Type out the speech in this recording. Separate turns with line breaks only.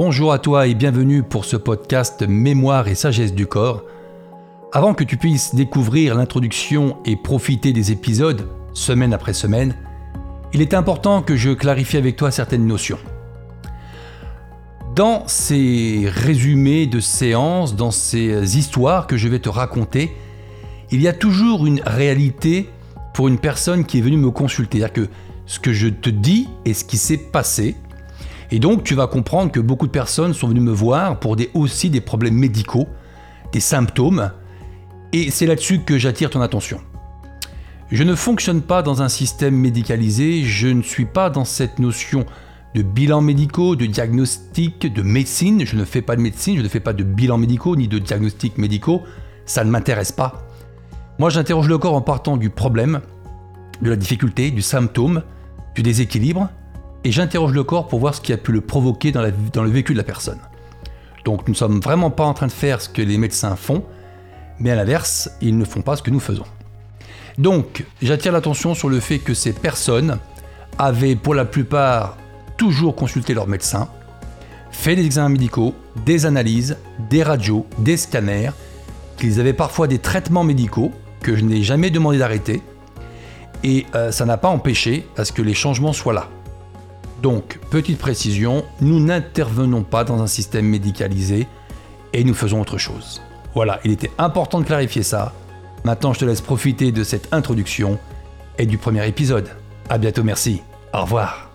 Bonjour à toi et bienvenue pour ce podcast Mémoire et sagesse du corps. Avant que tu puisses découvrir l'introduction et profiter des épisodes semaine après semaine, il est important que je clarifie avec toi certaines notions. Dans ces résumés de séances, dans ces histoires que je vais te raconter, il y a toujours une réalité pour une personne qui est venue me consulter. C'est-à-dire que ce que je te dis est ce qui s'est passé. Et donc tu vas comprendre que beaucoup de personnes sont venues me voir pour des, aussi des problèmes médicaux, des symptômes. Et c'est là-dessus que j'attire ton attention. Je ne fonctionne pas dans un système médicalisé, je ne suis pas dans cette notion de bilan médicaux, de diagnostic, de médecine. Je ne fais pas de médecine, je ne fais pas de bilan médicaux ni de diagnostics médicaux. Ça ne m'intéresse pas. Moi, j'interroge le corps en partant du problème, de la difficulté, du symptôme, du déséquilibre, et j'interroge le corps pour voir ce qui a pu le provoquer dans, le vécu de la personne. Donc nous ne sommes vraiment pas en train de faire ce que les médecins font, mais à l'inverse, ils ne font pas ce que nous faisons. Donc, j'attire l'attention sur le fait que ces personnes avaient pour la plupart toujours consulté leur médecin, fait des examens médicaux, des analyses, des radios, des scanners, qu'ils avaient parfois des traitements médicaux que je n'ai jamais demandé d'arrêter, et euh, ça n'a pas empêché à ce que les changements soient là. Donc, petite précision, nous n'intervenons pas dans un système médicalisé et nous faisons autre chose. Voilà, il était important de clarifier ça. Maintenant, je te laisse profiter de cette introduction et du premier épisode. A bientôt, merci. Au revoir.